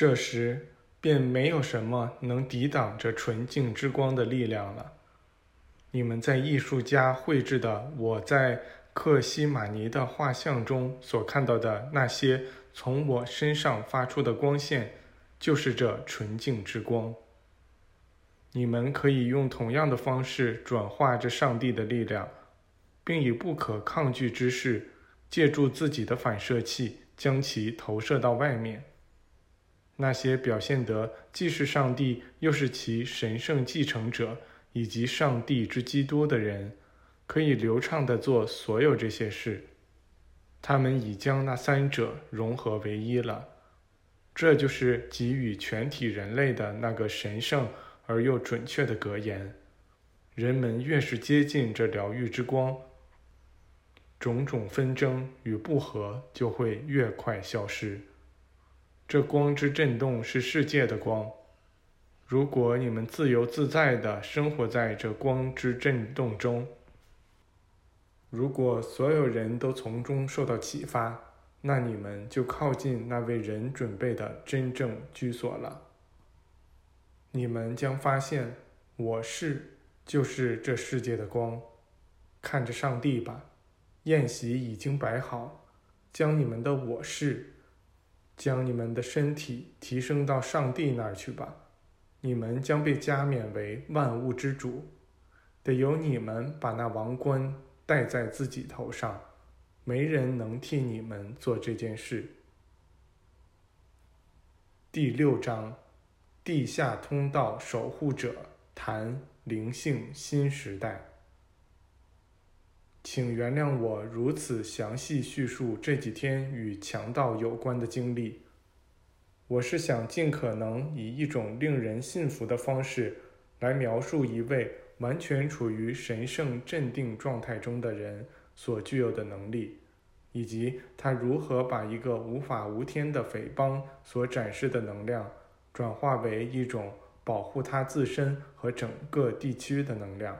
这时便没有什么能抵挡这纯净之光的力量了。你们在艺术家绘制的我在克西玛尼的画像中所看到的那些从我身上发出的光线，就是这纯净之光。你们可以用同样的方式转化这上帝的力量，并以不可抗拒之势，借助自己的反射器将其投射到外面。那些表现得既是上帝又是其神圣继承者以及上帝之基督的人，可以流畅地做所有这些事。他们已将那三者融合为一了。这就是给予全体人类的那个神圣。而又准确的格言：人们越是接近这疗愈之光，种种纷争与不和就会越快消失。这光之震动是世界的光。如果你们自由自在地生活在这光之震动中，如果所有人都从中受到启发，那你们就靠近那为人准备的真正居所了。你们将发现，我是就是这世界的光。看着上帝吧，宴席已经摆好，将你们的我是，将你们的身体提升到上帝那儿去吧。你们将被加冕为万物之主，得由你们把那王冠戴在自己头上，没人能替你们做这件事。第六章。地下通道守护者谈灵性新时代，请原谅我如此详细叙述这几天与强盗有关的经历。我是想尽可能以一种令人信服的方式来描述一位完全处于神圣镇定状态中的人所具有的能力，以及他如何把一个无法无天的匪帮所展示的能量。转化为一种保护他自身和整个地区的能量。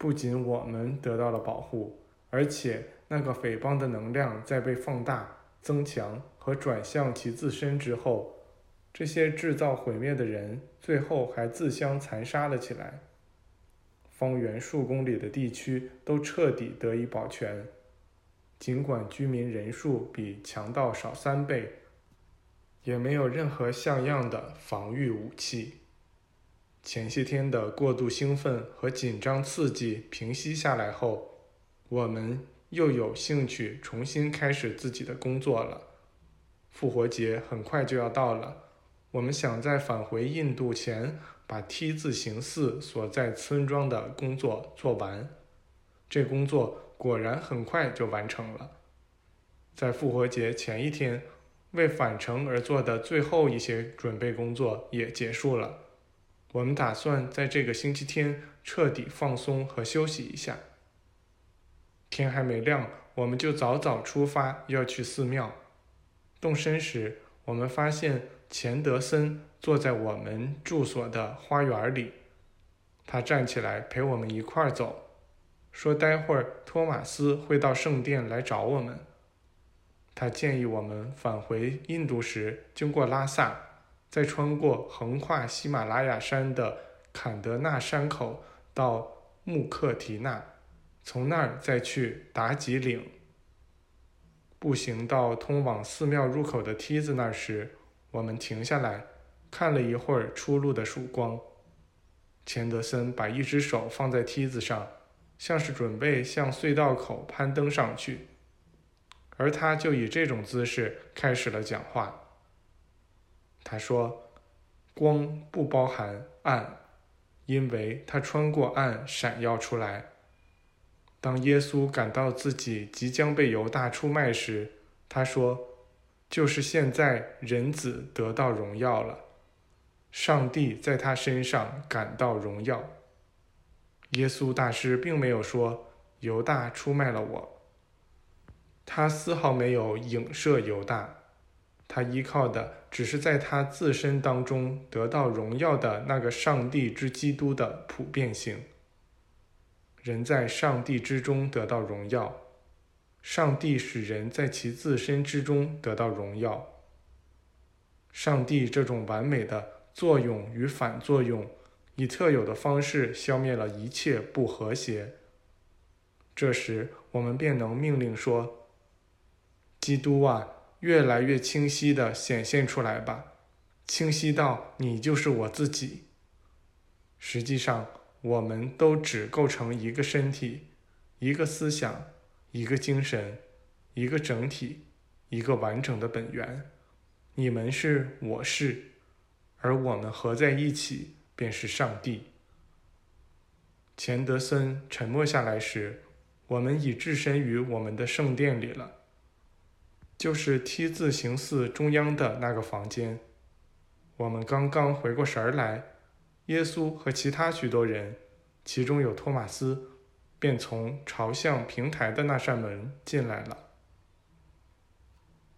不仅我们得到了保护，而且那个匪帮的能量在被放大、增强和转向其自身之后，这些制造毁灭的人最后还自相残杀了起来。方圆数公里的地区都彻底得以保全，尽管居民人数比强盗少三倍。也没有任何像样的防御武器。前些天的过度兴奋和紧张刺激平息下来后，我们又有兴趣重新开始自己的工作了。复活节很快就要到了，我们想在返回印度前把 T 字形寺所在村庄的工作做完。这工作果然很快就完成了。在复活节前一天。为返程而做的最后一些准备工作也结束了。我们打算在这个星期天彻底放松和休息一下。天还没亮，我们就早早出发要去寺庙。动身时，我们发现钱德森坐在我们住所的花园里。他站起来陪我们一块儿走，说：“待会儿托马斯会到圣殿来找我们。”他建议我们返回印度时，经过拉萨，再穿过横跨喜马拉雅山的坎德纳山口到穆克提纳，从那儿再去达吉岭。步行到通往寺庙入口的梯子那儿时，我们停下来看了一会儿出路的曙光。钱德森把一只手放在梯子上，像是准备向隧道口攀登上去。而他就以这种姿势开始了讲话。他说：“光不包含暗，因为它穿过暗闪耀出来。当耶稣感到自己即将被犹大出卖时，他说：‘就是现在，人子得到荣耀了，上帝在他身上感到荣耀。’耶稣大师并没有说犹大出卖了我。”他丝毫没有影射犹大，他依靠的只是在他自身当中得到荣耀的那个上帝之基督的普遍性。人在上帝之中得到荣耀，上帝使人在其自身之中得到荣耀。上帝这种完美的作用与反作用，以特有的方式消灭了一切不和谐。这时，我们便能命令说：“基督啊，越来越清晰地显现出来吧，清晰到你就是我自己。”实际上，我们都只构成一个身体、一个思想、一个精神、一个整体、一个完整的本源。你们是，我是，而我们合在一起便是上帝。钱德森沉默下来时。我们已置身于我们的圣殿里了，就是 T 字形似中央的那个房间。我们刚刚回过神儿来，耶稣和其他许多人，其中有托马斯，便从朝向平台的那扇门进来了。